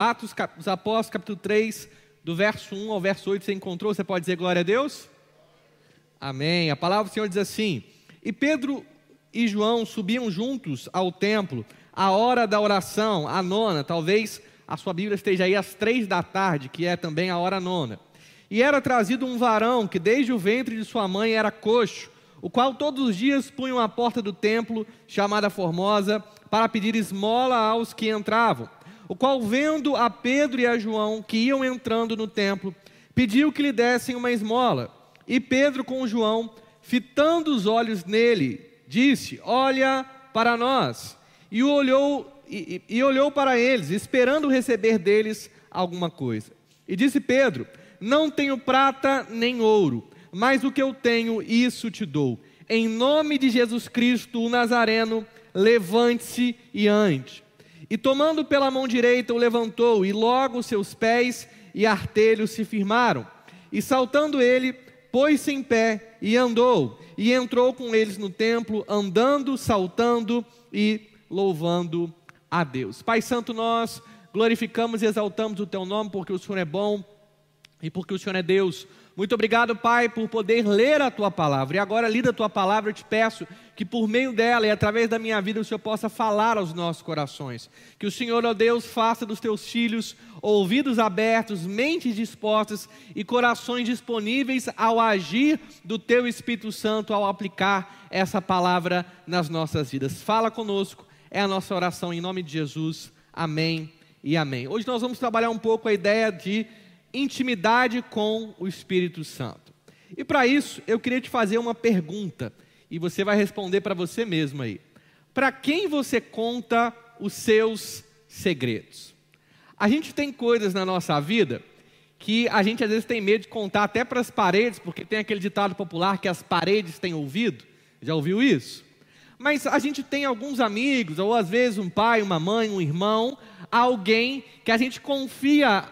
Atos dos Apóstolos, capítulo 3, do verso 1 ao verso 8, você encontrou? Você pode dizer glória a Deus? Amém. A palavra do Senhor diz assim: E Pedro e João subiam juntos ao templo, a hora da oração, a nona, talvez a sua Bíblia esteja aí às três da tarde, que é também a hora nona. E era trazido um varão que desde o ventre de sua mãe era coxo, o qual todos os dias punham à porta do templo, chamada Formosa, para pedir esmola aos que entravam o qual, vendo a Pedro e a João que iam entrando no templo, pediu que lhe dessem uma esmola. E Pedro, com João, fitando os olhos nele, disse: Olha para nós. E olhou, e, e olhou para eles, esperando receber deles alguma coisa. E disse Pedro: Não tenho prata nem ouro, mas o que eu tenho, isso te dou. Em nome de Jesus Cristo, o Nazareno, levante-se e ande. E tomando pela mão direita, o levantou, e logo seus pés e artelhos se firmaram. E saltando ele, pôs-se em pé e andou, e entrou com eles no templo, andando, saltando e louvando a Deus. Pai Santo, nós glorificamos e exaltamos o teu nome, porque o Senhor é bom e porque o Senhor é Deus. Muito obrigado, Pai, por poder ler a tua palavra. E agora, lida a tua palavra, eu te peço que por meio dela e através da minha vida o Senhor possa falar aos nossos corações. Que o Senhor, ó Deus, faça dos teus filhos ouvidos abertos, mentes dispostas e corações disponíveis ao agir do teu Espírito Santo, ao aplicar essa palavra nas nossas vidas. Fala conosco, é a nossa oração em nome de Jesus. Amém e amém. Hoje nós vamos trabalhar um pouco a ideia de intimidade com o Espírito Santo. E para isso, eu queria te fazer uma pergunta, e você vai responder para você mesmo aí. Para quem você conta os seus segredos? A gente tem coisas na nossa vida que a gente às vezes tem medo de contar até para as paredes, porque tem aquele ditado popular que as paredes têm ouvido. Já ouviu isso? Mas a gente tem alguns amigos, ou às vezes um pai, uma mãe, um irmão, alguém que a gente confia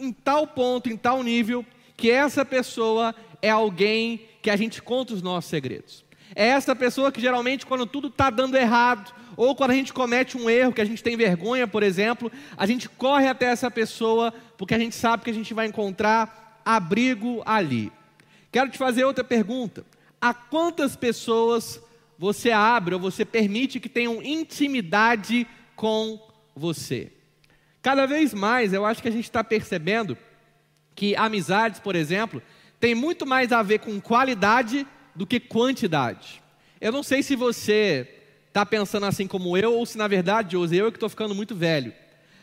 em tal ponto, em tal nível, que essa pessoa é alguém que a gente conta os nossos segredos. É essa pessoa que geralmente, quando tudo está dando errado, ou quando a gente comete um erro, que a gente tem vergonha, por exemplo, a gente corre até essa pessoa, porque a gente sabe que a gente vai encontrar abrigo ali. Quero te fazer outra pergunta: a quantas pessoas você abre ou você permite que tenham intimidade com você? Cada vez mais eu acho que a gente está percebendo que amizades, por exemplo, tem muito mais a ver com qualidade do que quantidade. Eu não sei se você está pensando assim como eu, ou se na verdade, José, eu é que estou ficando muito velho.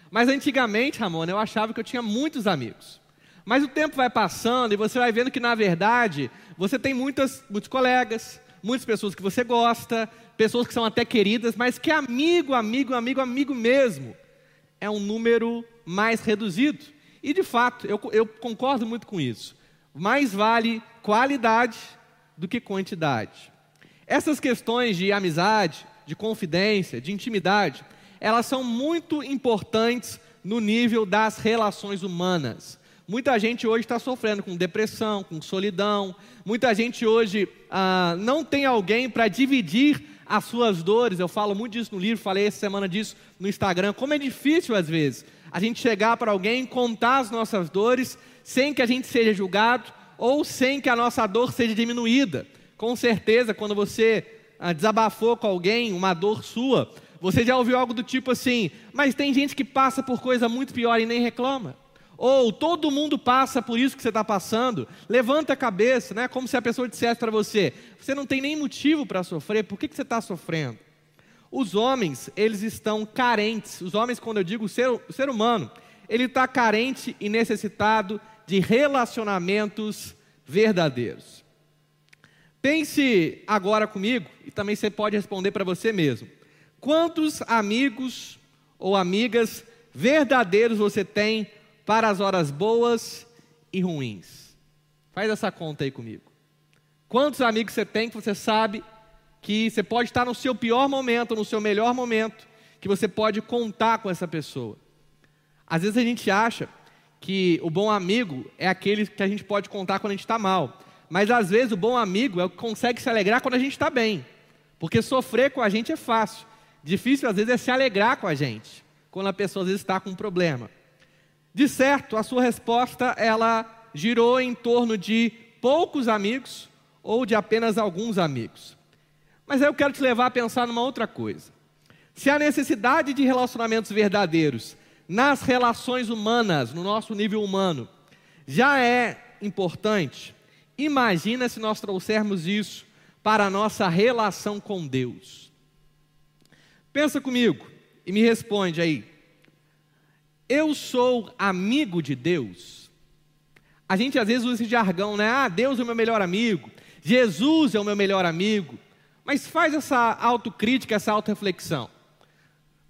Mas antigamente, Ramona, eu achava que eu tinha muitos amigos. Mas o tempo vai passando e você vai vendo que, na verdade, você tem muitas, muitos colegas, muitas pessoas que você gosta, pessoas que são até queridas, mas que amigo, amigo, amigo, amigo mesmo é um número mais reduzido. E de fato, eu, eu concordo muito com isso. Mais vale qualidade do que quantidade. Essas questões de amizade, de confidência, de intimidade, elas são muito importantes no nível das relações humanas. Muita gente hoje está sofrendo com depressão, com solidão. Muita gente hoje ah, não tem alguém para dividir as suas dores. Eu falo muito disso no livro, falei essa semana disso no Instagram. Como é difícil às vezes a gente chegar para alguém, contar as nossas dores, sem que a gente seja julgado ou sem que a nossa dor seja diminuída. Com certeza, quando você ah, desabafou com alguém, uma dor sua, você já ouviu algo do tipo assim: mas tem gente que passa por coisa muito pior e nem reclama. Ou todo mundo passa por isso que você está passando, levanta a cabeça, né? como se a pessoa dissesse para você: você não tem nem motivo para sofrer, por que, que você está sofrendo? Os homens, eles estão carentes. Os homens, quando eu digo o ser, ser humano, ele está carente e necessitado de relacionamentos verdadeiros. Pense agora comigo, e também você pode responder para você mesmo: quantos amigos ou amigas verdadeiros você tem para as horas boas e ruins. Faz essa conta aí comigo. Quantos amigos você tem que você sabe que você pode estar no seu pior momento, no seu melhor momento, que você pode contar com essa pessoa? Às vezes a gente acha que o bom amigo é aquele que a gente pode contar quando a gente está mal. Mas às vezes o bom amigo é o que consegue se alegrar quando a gente está bem. Porque sofrer com a gente é fácil. Difícil às vezes é se alegrar com a gente, quando a pessoa às vezes está com um problema. De certo, a sua resposta ela girou em torno de poucos amigos ou de apenas alguns amigos. Mas eu quero te levar a pensar numa outra coisa. Se a necessidade de relacionamentos verdadeiros nas relações humanas, no nosso nível humano, já é importante, imagina se nós trouxermos isso para a nossa relação com Deus. Pensa comigo e me responde aí. Eu sou amigo de Deus? A gente às vezes usa esse jargão, né? Ah, Deus é o meu melhor amigo, Jesus é o meu melhor amigo. Mas faz essa autocrítica, essa autorreflexão.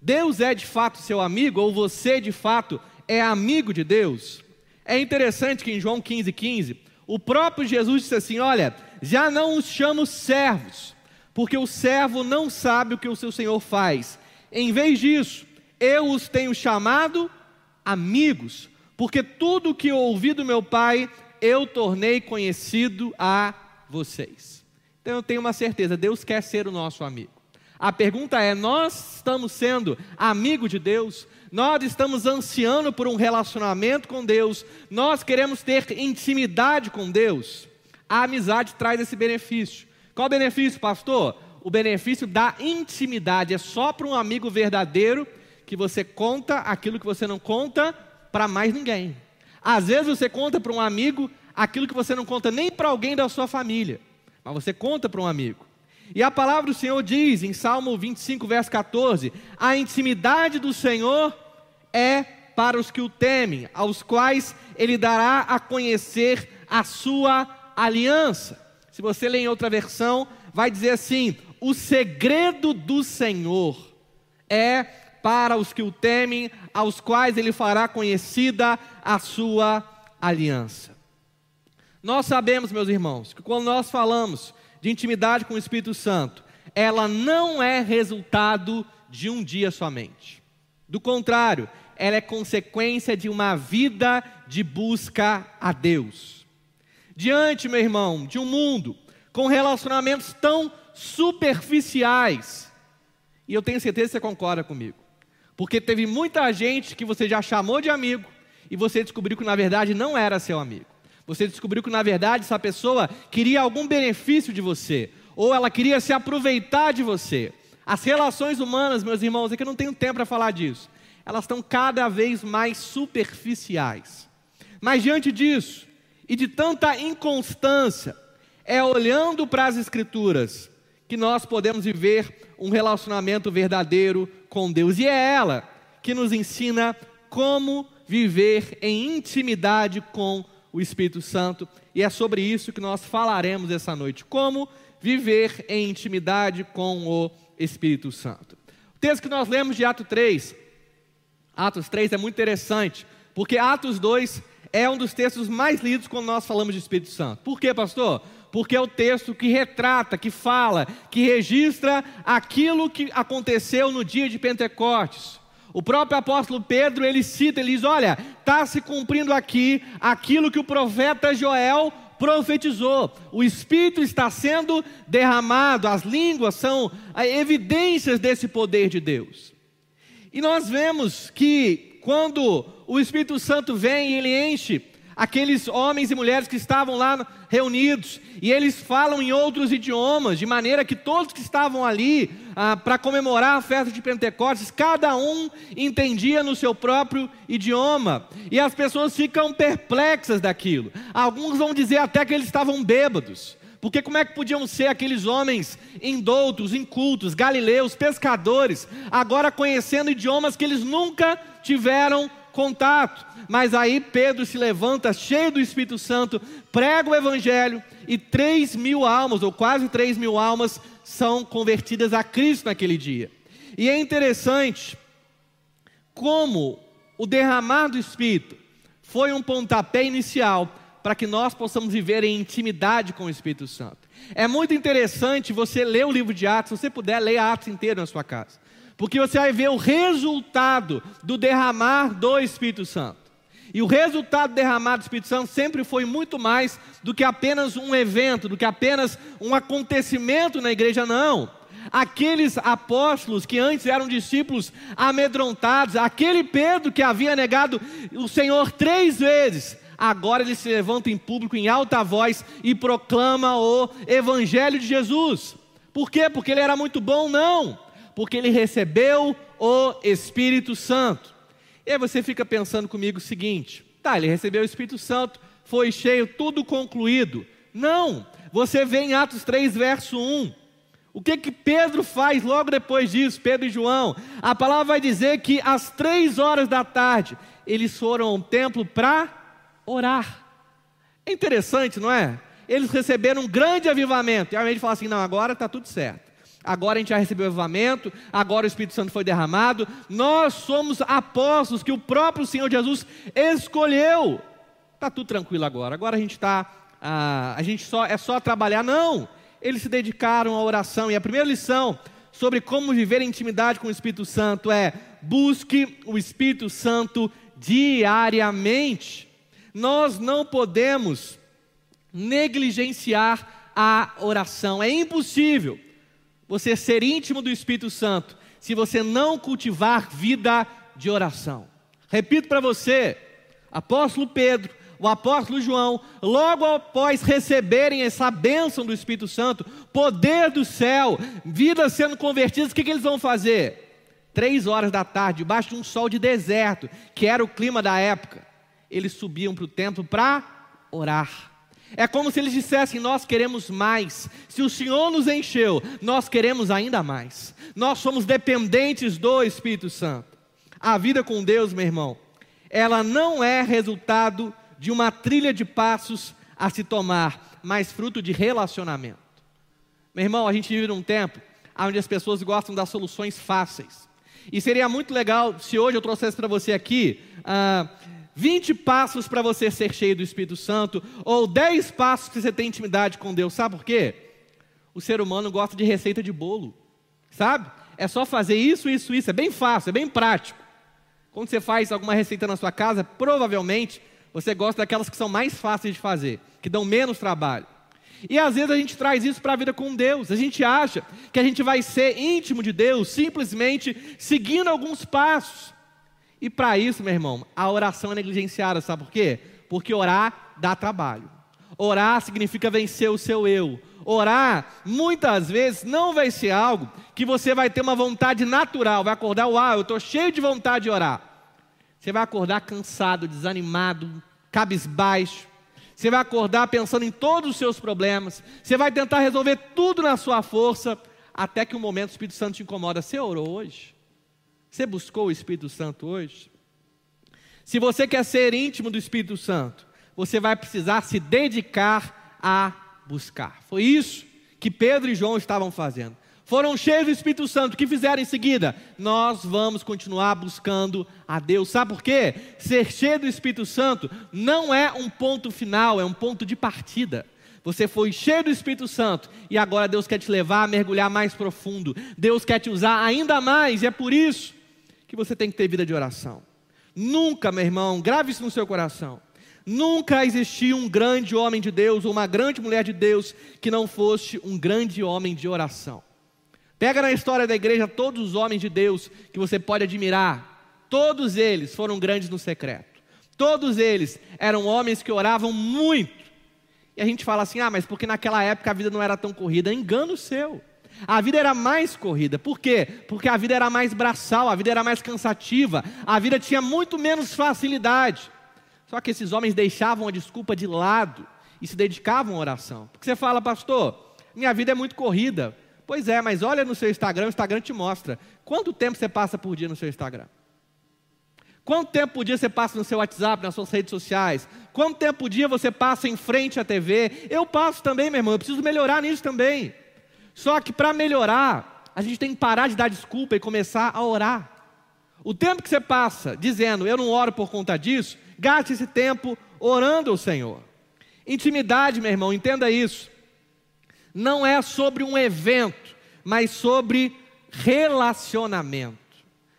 Deus é de fato seu amigo, ou você de fato é amigo de Deus? É interessante que em João 15,15, 15, o próprio Jesus disse assim: Olha, já não os chamo servos, porque o servo não sabe o que o seu senhor faz. Em vez disso, eu os tenho chamado amigos, porque tudo o que ouvi do meu Pai eu tornei conhecido a vocês. Então eu tenho uma certeza: Deus quer ser o nosso amigo. A pergunta é: nós estamos sendo amigo de Deus? Nós estamos ansiando por um relacionamento com Deus? Nós queremos ter intimidade com Deus? A amizade traz esse benefício. Qual o benefício, pastor? O benefício da intimidade. É só para um amigo verdadeiro que você conta aquilo que você não conta para mais ninguém. Às vezes você conta para um amigo aquilo que você não conta nem para alguém da sua família, mas você conta para um amigo. E a palavra do Senhor diz em Salmo 25, verso 14: A intimidade do Senhor é para os que o temem, aos quais ele dará a conhecer a sua aliança. Se você ler em outra versão, vai dizer assim: O segredo do Senhor é para os que o temem, aos quais ele fará conhecida a sua aliança. Nós sabemos, meus irmãos, que quando nós falamos de intimidade com o Espírito Santo, ela não é resultado de um dia somente. Do contrário, ela é consequência de uma vida de busca a Deus. Diante, meu irmão, de um mundo com relacionamentos tão superficiais, e eu tenho certeza que você concorda comigo, porque teve muita gente que você já chamou de amigo e você descobriu que na verdade não era seu amigo. Você descobriu que na verdade essa pessoa queria algum benefício de você, ou ela queria se aproveitar de você. As relações humanas, meus irmãos, é que eu não tenho tempo para falar disso. Elas estão cada vez mais superficiais. Mas diante disso, e de tanta inconstância, é olhando para as Escrituras que nós podemos viver um relacionamento verdadeiro com Deus. E é ela que nos ensina como viver em intimidade com o Espírito Santo, e é sobre isso que nós falaremos essa noite: como viver em intimidade com o Espírito Santo. O texto que nós lemos de Atos 3, Atos 3 é muito interessante, porque Atos 2 é um dos textos mais lidos quando nós falamos de Espírito Santo. Por quê, pastor? Porque é o texto que retrata, que fala, que registra aquilo que aconteceu no dia de Pentecostes. O próprio apóstolo Pedro, ele cita, ele diz: Olha, está se cumprindo aqui aquilo que o profeta Joel profetizou. O Espírito está sendo derramado, as línguas são evidências desse poder de Deus. E nós vemos que quando o Espírito Santo vem e ele enche aqueles homens e mulheres que estavam lá reunidos, e eles falam em outros idiomas, de maneira que todos que estavam ali ah, para comemorar a festa de Pentecostes, cada um entendia no seu próprio idioma, e as pessoas ficam perplexas daquilo. Alguns vão dizer até que eles estavam bêbados. Porque como é que podiam ser aqueles homens indoutos, incultos, galileus, pescadores, agora conhecendo idiomas que eles nunca tiveram contato. Mas aí Pedro se levanta, cheio do Espírito Santo, prega o Evangelho e três mil almas, ou quase três mil almas, são convertidas a Cristo naquele dia. E é interessante como o derramar do Espírito foi um pontapé inicial para que nós possamos viver em intimidade com o Espírito Santo. É muito interessante você ler o livro de Atos, se você puder, leia Atos inteiro na sua casa porque você vai ver o resultado do derramar do Espírito Santo. E o resultado do derramar do Espírito Santo sempre foi muito mais do que apenas um evento, do que apenas um acontecimento na igreja, não. aqueles apóstolos que antes eram discípulos amedrontados, aquele Pedro que havia negado o Senhor três vezes, agora ele se levanta em público em alta voz e proclama o Evangelho de Jesus. Por quê? Porque ele era muito bom? Não, porque ele recebeu o Espírito Santo. E aí você fica pensando comigo o seguinte: tá, ele recebeu o Espírito Santo, foi cheio, tudo concluído. Não, você vê em Atos 3, verso 1. O que que Pedro faz logo depois disso, Pedro e João? A palavra vai dizer que às três horas da tarde eles foram ao templo para orar. É interessante, não é? Eles receberam um grande avivamento. E ao invés de falar assim, não, agora está tudo certo. Agora a gente já recebeu o avivamento, agora o Espírito Santo foi derramado. Nós somos apóstolos que o próprio Senhor Jesus escolheu. Está tudo tranquilo agora. Agora a gente está ah, a gente só é só trabalhar. Não, eles se dedicaram à oração. E a primeira lição sobre como viver em intimidade com o Espírito Santo é: busque o Espírito Santo diariamente. Nós não podemos negligenciar a oração. É impossível você ser íntimo do Espírito Santo se você não cultivar vida de oração. Repito para você, apóstolo Pedro o apóstolo João, logo após receberem essa bênção do Espírito Santo, poder do céu, vidas sendo convertidas, o que, que eles vão fazer? Três horas da tarde, debaixo de um sol de deserto, que era o clima da época, eles subiam para o templo para orar. É como se eles dissessem: Nós queremos mais. Se o Senhor nos encheu, nós queremos ainda mais. Nós somos dependentes do Espírito Santo. A vida com Deus, meu irmão, ela não é resultado de uma trilha de passos a se tomar, mas fruto de relacionamento. Meu irmão, a gente vive num tempo onde as pessoas gostam das soluções fáceis. E seria muito legal se hoje eu trouxesse para você aqui ah, 20 passos para você ser cheio do Espírito Santo, ou 10 passos que você tem intimidade com Deus. Sabe por quê? O ser humano gosta de receita de bolo, sabe? É só fazer isso, isso, isso. É bem fácil, é bem prático. Quando você faz alguma receita na sua casa, provavelmente você gosta daquelas que são mais fáceis de fazer, que dão menos trabalho. E às vezes a gente traz isso para a vida com Deus. A gente acha que a gente vai ser íntimo de Deus simplesmente seguindo alguns passos. E para isso, meu irmão, a oração é negligenciada, sabe por quê? Porque orar dá trabalho. Orar significa vencer o seu eu. Orar, muitas vezes, não vai ser algo que você vai ter uma vontade natural, vai acordar, uau, eu estou cheio de vontade de orar. Você vai acordar cansado, desanimado, cabisbaixo. Você vai acordar pensando em todos os seus problemas. Você vai tentar resolver tudo na sua força, até que um momento o Espírito Santo te incomoda. Você orou hoje? Você buscou o Espírito Santo hoje? Se você quer ser íntimo do Espírito Santo, você vai precisar se dedicar a buscar. Foi isso que Pedro e João estavam fazendo foram cheios do Espírito Santo, o que fizeram em seguida? Nós vamos continuar buscando a Deus. Sabe por quê? Ser cheio do Espírito Santo não é um ponto final, é um ponto de partida. Você foi cheio do Espírito Santo e agora Deus quer te levar a mergulhar mais profundo. Deus quer te usar ainda mais e é por isso que você tem que ter vida de oração. Nunca, meu irmão, grave isso no seu coração. Nunca existiu um grande homem de Deus ou uma grande mulher de Deus que não fosse um grande homem de oração. Pega na história da igreja todos os homens de Deus que você pode admirar. Todos eles foram grandes no secreto. Todos eles eram homens que oravam muito. E a gente fala assim: ah, mas porque naquela época a vida não era tão corrida. Engano seu. A vida era mais corrida. Por quê? Porque a vida era mais braçal, a vida era mais cansativa, a vida tinha muito menos facilidade. Só que esses homens deixavam a desculpa de lado e se dedicavam à oração. Porque você fala, pastor, minha vida é muito corrida. Pois é, mas olha no seu Instagram, o Instagram te mostra. Quanto tempo você passa por dia no seu Instagram? Quanto tempo por dia você passa no seu WhatsApp, nas suas redes sociais? Quanto tempo por dia você passa em frente à TV? Eu passo também, meu irmão, eu preciso melhorar nisso também. Só que para melhorar, a gente tem que parar de dar desculpa e começar a orar. O tempo que você passa dizendo, eu não oro por conta disso, gaste esse tempo orando ao Senhor. Intimidade, meu irmão, entenda isso não é sobre um evento, mas sobre relacionamento.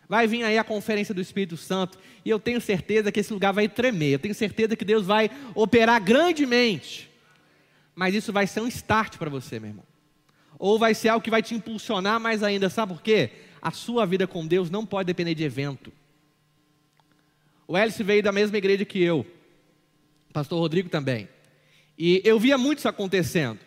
Vai vir aí a conferência do Espírito Santo e eu tenho certeza que esse lugar vai tremer. Eu tenho certeza que Deus vai operar grandemente. Mas isso vai ser um start para você, meu irmão. Ou vai ser algo que vai te impulsionar mais ainda, sabe por quê? A sua vida com Deus não pode depender de evento. O Hélice veio da mesma igreja que eu, pastor Rodrigo também. E eu via muito isso acontecendo.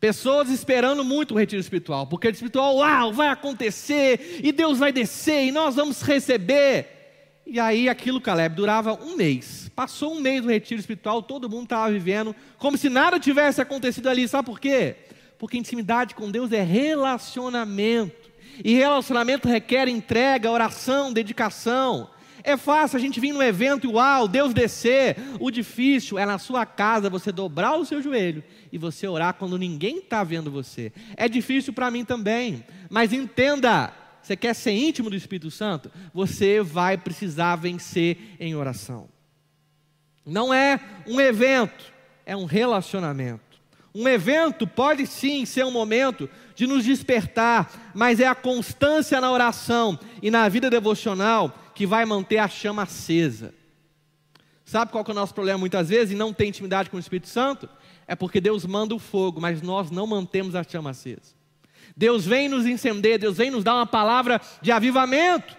Pessoas esperando muito o retiro espiritual, porque o espiritual, uau, vai acontecer, e Deus vai descer, e nós vamos receber. E aí aquilo, Caleb, durava um mês. Passou um mês do retiro espiritual, todo mundo estava vivendo como se nada tivesse acontecido ali. Sabe por quê? Porque intimidade com Deus é relacionamento. E relacionamento requer entrega, oração, dedicação. É fácil a gente vir no evento e uau, Deus descer. O difícil é na sua casa você dobrar o seu joelho e você orar quando ninguém está vendo você. É difícil para mim também, mas entenda: você quer ser íntimo do Espírito Santo? Você vai precisar vencer em oração. Não é um evento, é um relacionamento. Um evento pode sim ser um momento de nos despertar, mas é a constância na oração e na vida devocional que vai manter a chama acesa. Sabe qual é o nosso problema muitas vezes e não tem intimidade com o Espírito Santo? É porque Deus manda o fogo, mas nós não mantemos a chama acesa. Deus vem nos incender, Deus vem nos dar uma palavra de avivamento,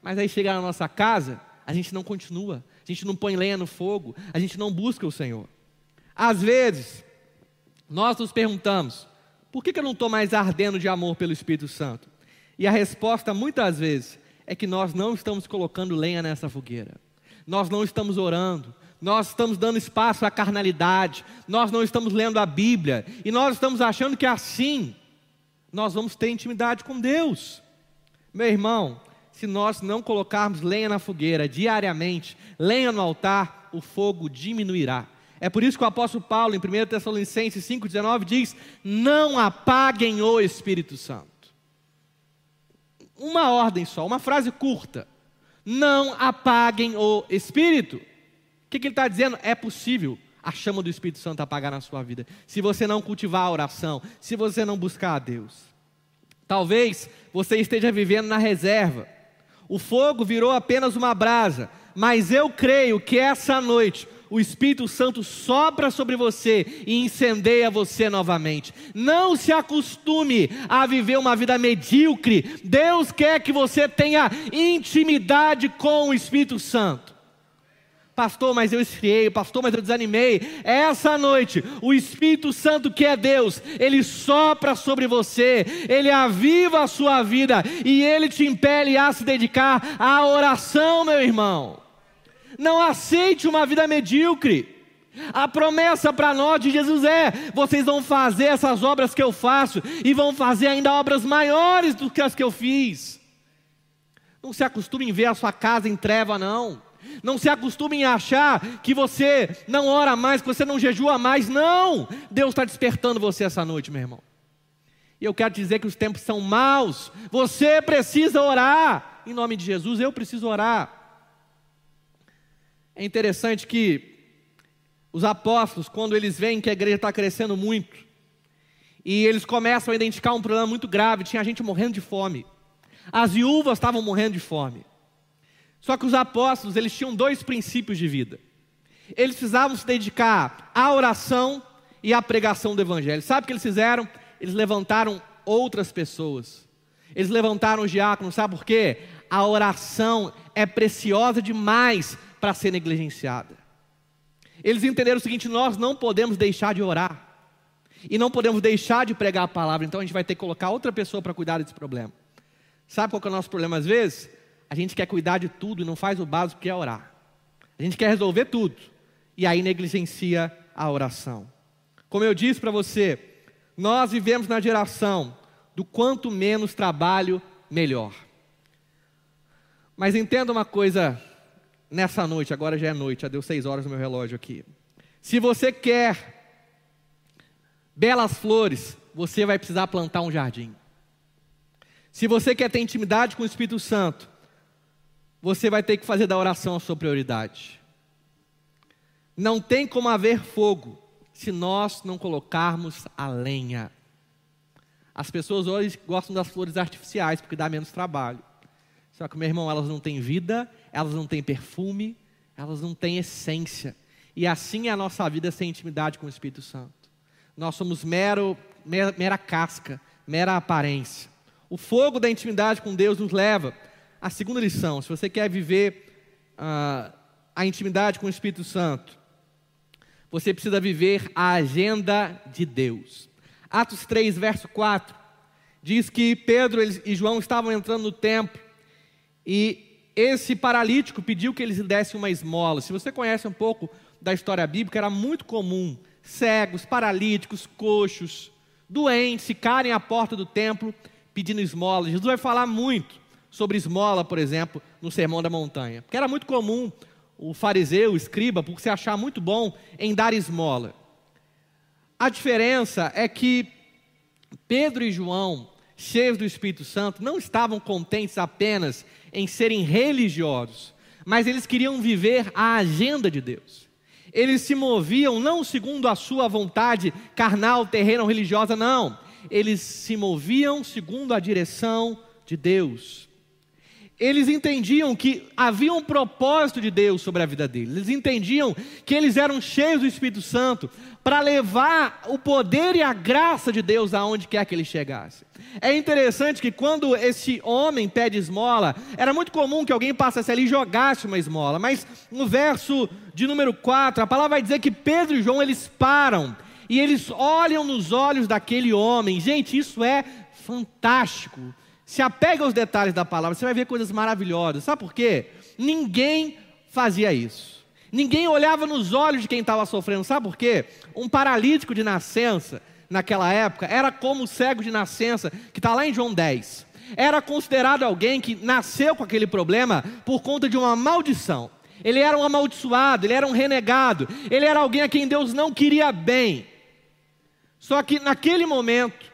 mas aí chega na nossa casa, a gente não continua, a gente não põe lenha no fogo, a gente não busca o Senhor. Às vezes, nós nos perguntamos: por que, eu não estou mais ardendo de amor pelo Espírito Santo? E a resposta, muitas vezes, é que nós não estamos colocando lenha nessa fogueira, nós não estamos orando, nós estamos dando espaço à carnalidade, nós não estamos lendo a Bíblia, e nós estamos achando que assim nós vamos ter intimidade com Deus. Meu irmão, se nós não colocarmos lenha na fogueira diariamente, lenha no altar, o fogo diminuirá. É por isso que o apóstolo Paulo, em 1 Tessalonicenses 5,19, diz: Não apaguem o Espírito Santo uma ordem só, uma frase curta. Não apaguem o Espírito. O que, que ele está dizendo? É possível a chama do Espírito Santo apagar na sua vida, se você não cultivar a oração, se você não buscar a Deus. Talvez você esteja vivendo na reserva. O fogo virou apenas uma brasa, mas eu creio que essa noite o Espírito Santo sopra sobre você e incendeia você novamente. Não se acostume a viver uma vida medíocre. Deus quer que você tenha intimidade com o Espírito Santo. Pastor, mas eu esfriei, pastor, mas eu desanimei. Essa noite, o Espírito Santo, que é Deus, ele sopra sobre você, ele aviva a sua vida e ele te impele a se dedicar à oração, meu irmão. Não aceite uma vida medíocre. A promessa para nós de Jesus é: vocês vão fazer essas obras que eu faço e vão fazer ainda obras maiores do que as que eu fiz. Não se acostume em ver a sua casa em treva, não. Não se acostume em achar que você não ora mais, que você não jejua mais. Não! Deus está despertando você essa noite, meu irmão. E eu quero dizer que os tempos são maus. Você precisa orar. Em nome de Jesus, eu preciso orar. É interessante que os apóstolos, quando eles veem que a igreja está crescendo muito, e eles começam a identificar um problema muito grave, tinha gente morrendo de fome. As viúvas estavam morrendo de fome. Só que os apóstolos, eles tinham dois princípios de vida. Eles precisavam se dedicar à oração e à pregação do evangelho. Sabe o que eles fizeram? Eles levantaram outras pessoas. Eles levantaram os diáconos, sabe por quê? A oração é preciosa demais para ser negligenciada. Eles entenderam o seguinte: nós não podemos deixar de orar. E não podemos deixar de pregar a palavra, então a gente vai ter que colocar outra pessoa para cuidar desse problema. Sabe qual é o nosso problema às vezes? A gente quer cuidar de tudo e não faz o básico que é orar. A gente quer resolver tudo e aí negligencia a oração. Como eu disse para você, nós vivemos na geração do quanto menos trabalho, melhor. Mas entenda uma coisa nessa noite, agora já é noite, já deu seis horas no meu relógio aqui. Se você quer belas flores, você vai precisar plantar um jardim. Se você quer ter intimidade com o Espírito Santo, você vai ter que fazer da oração a sua prioridade. Não tem como haver fogo se nós não colocarmos a lenha. As pessoas hoje gostam das flores artificiais porque dá menos trabalho. Só que, meu irmão, elas não têm vida, elas não têm perfume, elas não têm essência. E assim é a nossa vida sem intimidade com o Espírito Santo. Nós somos mero, mera, mera casca, mera aparência. O fogo da intimidade com Deus nos leva à segunda lição. Se você quer viver uh, a intimidade com o Espírito Santo, você precisa viver a agenda de Deus. Atos 3, verso 4, diz que Pedro e João estavam entrando no templo e esse paralítico pediu que eles lhe dessem uma esmola. Se você conhece um pouco da história bíblica, era muito comum cegos, paralíticos, coxos, doentes ficarem à porta do templo pedindo esmola. Jesus vai falar muito sobre esmola, por exemplo, no Sermão da Montanha. Porque era muito comum o fariseu, o escriba, por se achar muito bom em dar esmola. A diferença é que Pedro e João, cheios do Espírito Santo, não estavam contentes apenas em serem religiosos, mas eles queriam viver a agenda de Deus. Eles se moviam não segundo a sua vontade carnal, terrena ou religiosa, não. Eles se moviam segundo a direção de Deus. Eles entendiam que havia um propósito de Deus sobre a vida deles. Eles entendiam que eles eram cheios do Espírito Santo para levar o poder e a graça de Deus aonde quer que ele chegasse. É interessante que quando esse homem pede esmola, era muito comum que alguém passasse ali e jogasse uma esmola, mas no verso de número 4, a palavra vai dizer que Pedro e João eles param e eles olham nos olhos daquele homem. Gente, isso é fantástico. Se apega aos detalhes da palavra, você vai ver coisas maravilhosas. Sabe por quê? Ninguém fazia isso. Ninguém olhava nos olhos de quem estava sofrendo. Sabe por quê? Um paralítico de nascença, naquela época, era como o cego de nascença, que está lá em João 10. Era considerado alguém que nasceu com aquele problema por conta de uma maldição. Ele era um amaldiçoado, ele era um renegado, ele era alguém a quem Deus não queria bem. Só que naquele momento,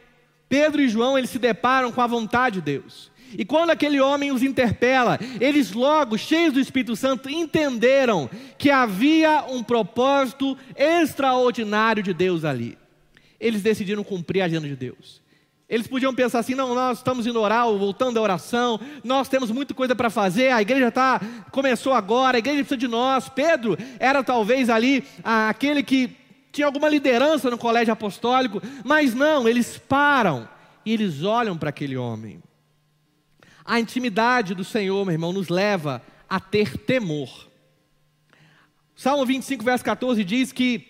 Pedro e João eles se deparam com a vontade de Deus. E quando aquele homem os interpela, eles logo, cheios do Espírito Santo, entenderam que havia um propósito extraordinário de Deus ali eles decidiram cumprir a agenda de Deus. Eles podiam pensar assim: não, nós estamos indo orar, voltando da oração, nós temos muita coisa para fazer, a igreja tá, começou agora, a igreja precisa de nós. Pedro era talvez ali aquele que tinha alguma liderança no colégio apostólico, mas não, eles param e eles olham para aquele homem. A intimidade do Senhor, meu irmão, nos leva a ter temor. Salmo 25, verso 14 diz que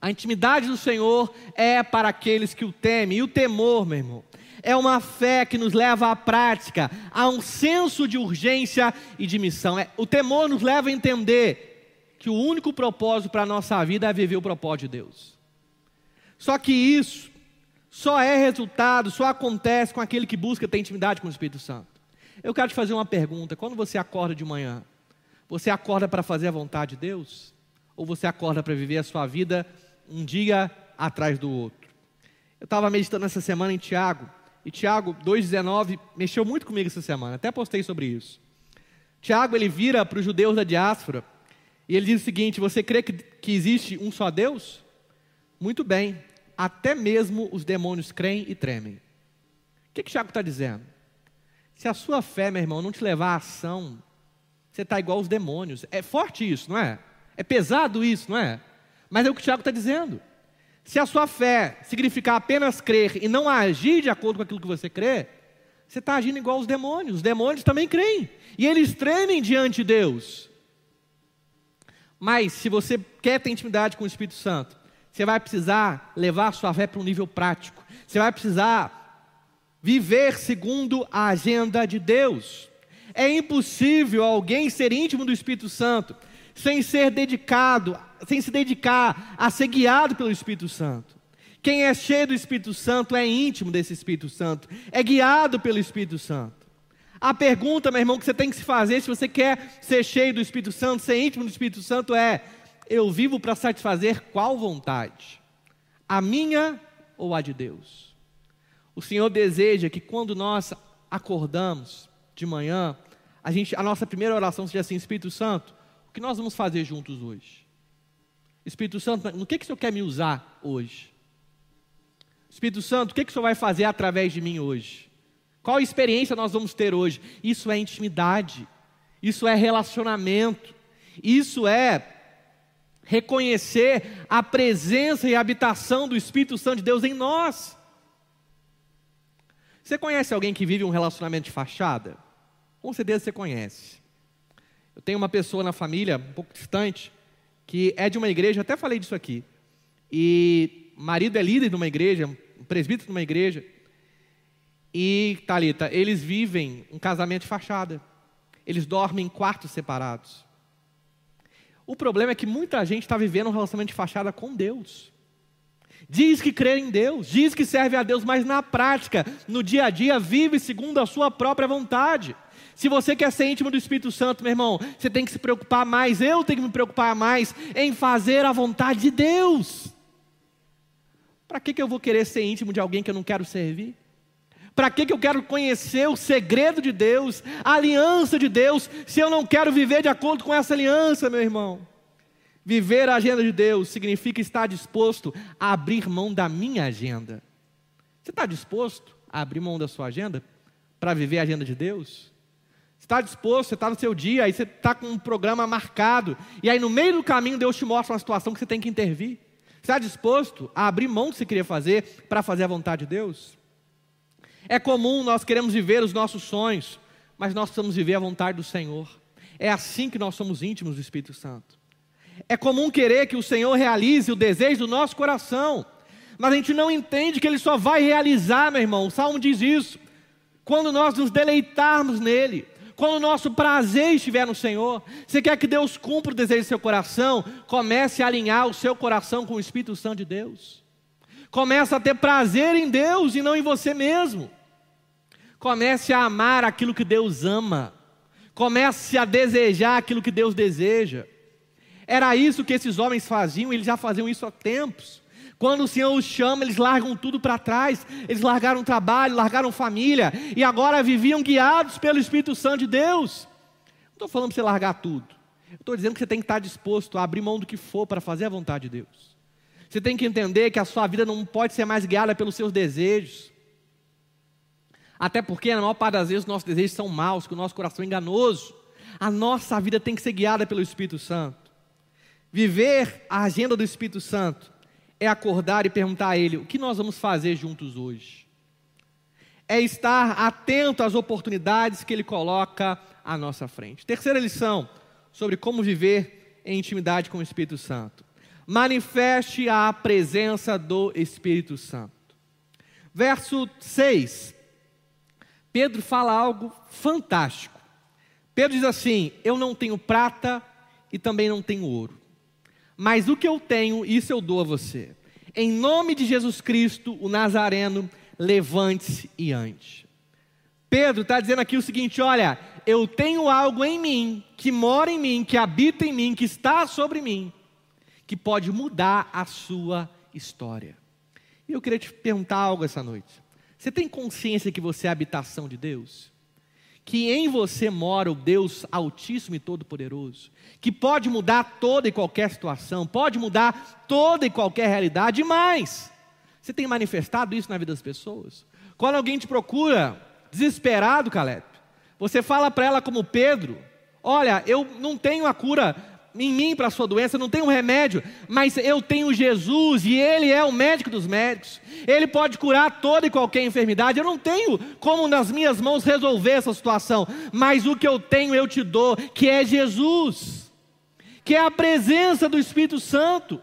a intimidade do Senhor é para aqueles que o temem. E o temor, meu irmão, é uma fé que nos leva à prática, a um senso de urgência e de missão. É, o temor nos leva a entender que o único propósito para a nossa vida é viver o propósito de Deus. Só que isso só é resultado, só acontece com aquele que busca ter intimidade com o Espírito Santo. Eu quero te fazer uma pergunta: quando você acorda de manhã, você acorda para fazer a vontade de Deus? Ou você acorda para viver a sua vida um dia atrás do outro. Eu estava meditando essa semana em Tiago, e Tiago 2,19 mexeu muito comigo essa semana, até postei sobre isso. Tiago ele vira para os judeus da diáspora e ele diz o seguinte: Você crê que, que existe um só Deus? Muito bem, até mesmo os demônios creem e tremem. O que, que Tiago está dizendo? Se a sua fé, meu irmão, não te levar à ação, você está igual aos demônios. É forte isso, não é? É pesado isso, não é? Mas é o que o Tiago está dizendo. Se a sua fé significar apenas crer e não agir de acordo com aquilo que você crê, você está agindo igual aos demônios. Os demônios também creem. E eles tremem diante de Deus. Mas se você quer ter intimidade com o Espírito Santo, você vai precisar levar a sua fé para um nível prático. Você vai precisar viver segundo a agenda de Deus. É impossível alguém ser íntimo do Espírito Santo sem ser dedicado, sem se dedicar a ser guiado pelo Espírito Santo. Quem é cheio do Espírito Santo é íntimo desse Espírito Santo, é guiado pelo Espírito Santo. A pergunta, meu irmão, que você tem que se fazer se você quer ser cheio do Espírito Santo, ser íntimo do Espírito Santo é: eu vivo para satisfazer qual vontade? A minha ou a de Deus? O Senhor deseja que quando nós acordamos de manhã, a, gente, a nossa primeira oração seja assim: Espírito Santo, o que nós vamos fazer juntos hoje? Espírito Santo, no que, que o Senhor quer me usar hoje? Espírito Santo, o que, que o Senhor vai fazer através de mim hoje? Qual experiência nós vamos ter hoje? Isso é intimidade, isso é relacionamento, isso é reconhecer a presença e a habitação do Espírito Santo de Deus em nós. Você conhece alguém que vive um relacionamento de fachada? Com certeza você conhece. Eu tenho uma pessoa na família, um pouco distante, que é de uma igreja, até falei disso aqui. E marido é líder de uma igreja, um presbítero de uma igreja. E, Talita, eles vivem um casamento de fachada. Eles dormem em quartos separados. O problema é que muita gente está vivendo um relacionamento de fachada com Deus. Diz que crê em Deus, diz que serve a Deus, mas na prática, no dia a dia, vive segundo a sua própria vontade. Se você quer ser íntimo do Espírito Santo, meu irmão, você tem que se preocupar mais, eu tenho que me preocupar mais em fazer a vontade de Deus. Para que, que eu vou querer ser íntimo de alguém que eu não quero servir? Para que, que eu quero conhecer o segredo de Deus, a aliança de Deus, se eu não quero viver de acordo com essa aliança, meu irmão? Viver a agenda de Deus significa estar disposto a abrir mão da minha agenda. Você está disposto a abrir mão da sua agenda para viver a agenda de Deus? está disposto, você está no seu dia, aí você está com um programa marcado, e aí no meio do caminho Deus te mostra uma situação que você tem que intervir. Você está disposto a abrir mão do que você queria fazer para fazer a vontade de Deus? É comum nós queremos viver os nossos sonhos, mas nós precisamos viver a vontade do Senhor. É assim que nós somos íntimos do Espírito Santo. É comum querer que o Senhor realize o desejo do nosso coração, mas a gente não entende que Ele só vai realizar, meu irmão. O Salmo diz isso. Quando nós nos deleitarmos nele, quando o nosso prazer estiver no Senhor, você quer que Deus cumpra o desejo do seu coração, comece a alinhar o seu coração com o Espírito Santo de Deus. Comece a ter prazer em Deus e não em você mesmo. Comece a amar aquilo que Deus ama. Comece a desejar aquilo que Deus deseja. Era isso que esses homens faziam, eles já faziam isso há tempos. Quando o Senhor os chama, eles largam tudo para trás. Eles largaram trabalho, largaram família e agora viviam guiados pelo Espírito Santo de Deus. Não estou falando para você largar tudo. Estou dizendo que você tem que estar disposto a abrir mão do que for para fazer a vontade de Deus. Você tem que entender que a sua vida não pode ser mais guiada pelos seus desejos. Até porque, na maior parte das vezes, os nossos desejos são maus, que o nosso coração é enganoso. A nossa vida tem que ser guiada pelo Espírito Santo. Viver a agenda do Espírito Santo é acordar e perguntar a Ele: o que nós vamos fazer juntos hoje? É estar atento às oportunidades que Ele coloca à nossa frente. Terceira lição sobre como viver em intimidade com o Espírito Santo. Manifeste a presença do Espírito Santo. Verso 6 Pedro fala algo fantástico. Pedro diz assim: Eu não tenho prata e também não tenho ouro, mas o que eu tenho, isso eu dou a você. Em nome de Jesus Cristo, o Nazareno, levante-se e ande. Pedro está dizendo aqui o seguinte: olha, eu tenho algo em mim, que mora em mim, que habita em mim, que está sobre mim, que pode mudar a sua história. E eu queria te perguntar algo essa noite. Você tem consciência que você é a habitação de Deus? Que em você mora o Deus Altíssimo e Todo-Poderoso, que pode mudar toda e qualquer situação, pode mudar toda e qualquer realidade, e mais, você tem manifestado isso na vida das pessoas? Quando alguém te procura, desesperado, Caleb, você fala para ela como Pedro: Olha, eu não tenho a cura em mim para a sua doença, não tem um remédio, mas eu tenho Jesus e Ele é o médico dos médicos. Ele pode curar toda e qualquer enfermidade. Eu não tenho como nas minhas mãos resolver essa situação, mas o que eu tenho eu te dou, que é Jesus, que é a presença do Espírito Santo.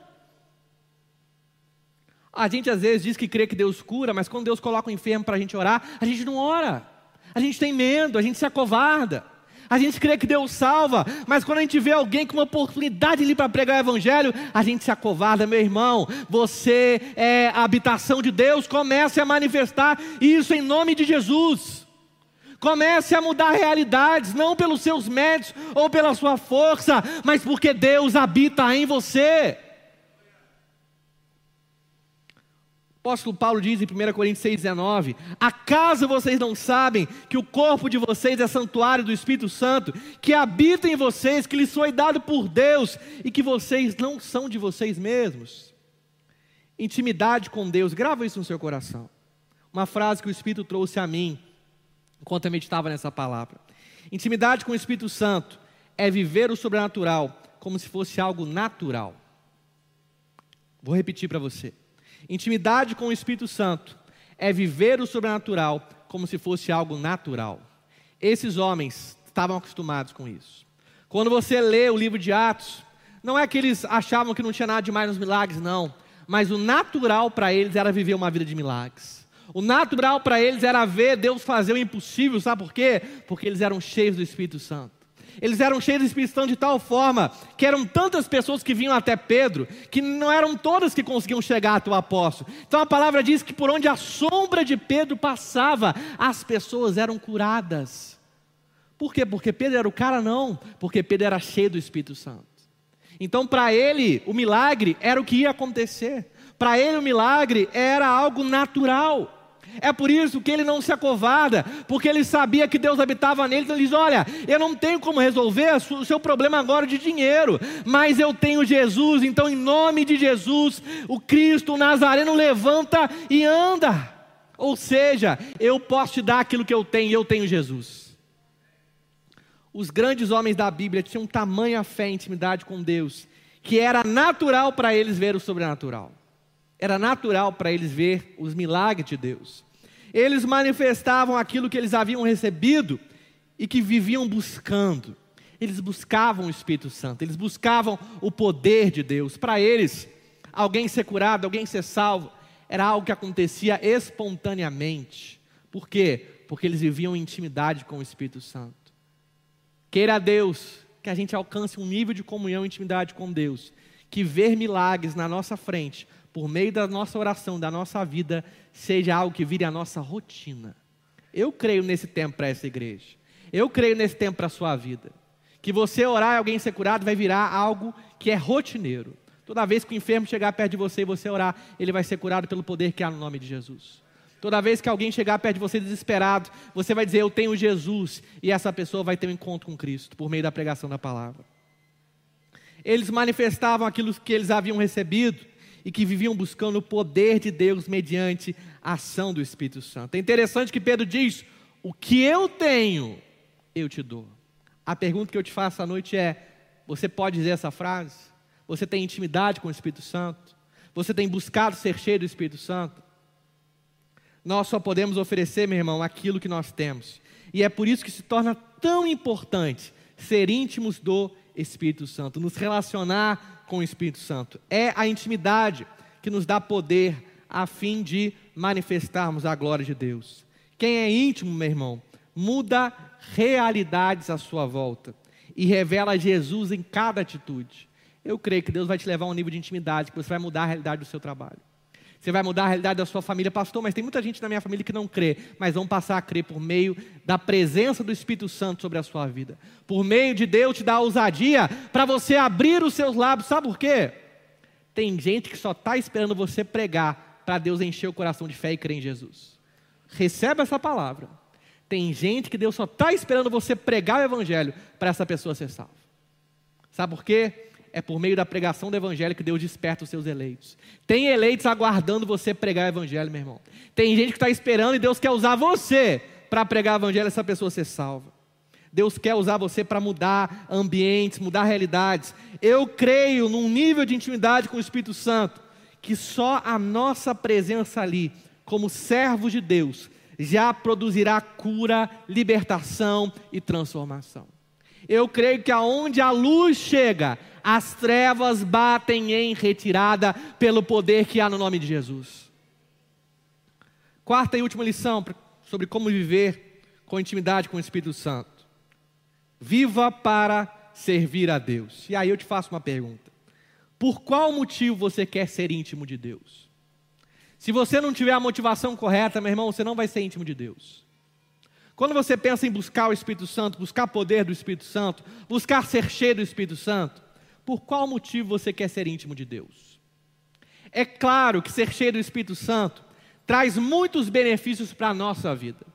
A gente às vezes diz que crê que Deus cura, mas quando Deus coloca o enfermo para a gente orar, a gente não ora, a gente tem medo, a gente se acovarda. A gente crê que Deus salva, mas quando a gente vê alguém com uma oportunidade ali para pregar o Evangelho, a gente se acovarda, meu irmão. Você é a habitação de Deus, comece a manifestar isso em nome de Jesus. Comece a mudar realidades, não pelos seus méritos ou pela sua força, mas porque Deus habita em você. Apóstolo Paulo diz em 1 Coríntios 6,19: Acaso vocês não sabem que o corpo de vocês é santuário do Espírito Santo, que habita em vocês, que lhes foi dado por Deus e que vocês não são de vocês mesmos? Intimidade com Deus, grava isso no seu coração. Uma frase que o Espírito trouxe a mim enquanto eu meditava nessa palavra. Intimidade com o Espírito Santo é viver o sobrenatural como se fosse algo natural. Vou repetir para você. Intimidade com o Espírito Santo é viver o sobrenatural como se fosse algo natural. Esses homens estavam acostumados com isso. Quando você lê o livro de Atos, não é que eles achavam que não tinha nada demais nos milagres, não. Mas o natural para eles era viver uma vida de milagres. O natural para eles era ver Deus fazer o impossível, sabe por quê? Porque eles eram cheios do Espírito Santo. Eles eram cheios do Espírito Santo de tal forma que eram tantas pessoas que vinham até Pedro, que não eram todas que conseguiam chegar até o apóstolo. Então a palavra diz que por onde a sombra de Pedro passava, as pessoas eram curadas. Por quê? Porque Pedro era o cara? Não, porque Pedro era cheio do Espírito Santo. Então, para ele, o milagre era o que ia acontecer. Para ele, o milagre era algo natural. É por isso que ele não se acovarda, porque ele sabia que Deus habitava nele. Então ele diz: Olha, eu não tenho como resolver o seu problema agora de dinheiro, mas eu tenho Jesus. Então, em nome de Jesus, o Cristo o Nazareno levanta e anda. Ou seja, eu posso te dar aquilo que eu tenho, e eu tenho Jesus. Os grandes homens da Bíblia tinham tamanha fé e intimidade com Deus, que era natural para eles ver o sobrenatural. Era natural para eles ver os milagres de Deus. Eles manifestavam aquilo que eles haviam recebido e que viviam buscando. Eles buscavam o Espírito Santo, eles buscavam o poder de Deus. Para eles, alguém ser curado, alguém ser salvo, era algo que acontecia espontaneamente. Por quê? Porque eles viviam em intimidade com o Espírito Santo. Queira Deus que a gente alcance um nível de comunhão e intimidade com Deus, que ver milagres na nossa frente por meio da nossa oração, da nossa vida, seja algo que vire a nossa rotina. Eu creio nesse tempo para essa igreja. Eu creio nesse tempo para a sua vida. Que você orar e alguém ser curado vai virar algo que é rotineiro. Toda vez que o enfermo chegar perto de você e você orar, ele vai ser curado pelo poder que há no nome de Jesus. Toda vez que alguém chegar perto de você desesperado, você vai dizer: Eu tenho Jesus, e essa pessoa vai ter um encontro com Cristo por meio da pregação da palavra. Eles manifestavam aquilo que eles haviam recebido, e que viviam buscando o poder de Deus mediante a ação do Espírito Santo. É interessante que Pedro diz: O que eu tenho, eu te dou. A pergunta que eu te faço à noite é: Você pode dizer essa frase? Você tem intimidade com o Espírito Santo? Você tem buscado ser cheio do Espírito Santo? Nós só podemos oferecer, meu irmão, aquilo que nós temos. E é por isso que se torna tão importante ser íntimos do Espírito Santo, nos relacionar com o Espírito Santo. É a intimidade que nos dá poder a fim de manifestarmos a glória de Deus. Quem é íntimo, meu irmão, muda realidades à sua volta e revela Jesus em cada atitude. Eu creio que Deus vai te levar a um nível de intimidade, que você vai mudar a realidade do seu trabalho. Você vai mudar a realidade da sua família, pastor, mas tem muita gente na minha família que não crê, mas vão passar a crer por meio da presença do Espírito Santo sobre a sua vida. Por meio de Deus te dar ousadia para você abrir os seus lábios. Sabe por quê? Tem gente que só está esperando você pregar para Deus encher o coração de fé e crer em Jesus. Receba essa palavra. Tem gente que Deus só está esperando você pregar o Evangelho para essa pessoa ser salva. Sabe por quê? É por meio da pregação do Evangelho que Deus desperta os seus eleitos. Tem eleitos aguardando você pregar o Evangelho, meu irmão. Tem gente que está esperando e Deus quer usar você para pregar o Evangelho e essa pessoa ser salva. Deus quer usar você para mudar ambientes, mudar realidades. Eu creio num nível de intimidade com o Espírito Santo que só a nossa presença ali, como servos de Deus, já produzirá cura, libertação e transformação. Eu creio que aonde a luz chega, as trevas batem em retirada pelo poder que há no nome de Jesus. Quarta e última lição sobre como viver com intimidade com o Espírito Santo. Viva para servir a Deus. E aí eu te faço uma pergunta: por qual motivo você quer ser íntimo de Deus? Se você não tiver a motivação correta, meu irmão, você não vai ser íntimo de Deus. Quando você pensa em buscar o Espírito Santo, buscar poder do Espírito Santo, buscar ser cheio do Espírito Santo, por qual motivo você quer ser íntimo de Deus? É claro que ser cheio do Espírito Santo traz muitos benefícios para a nossa vida.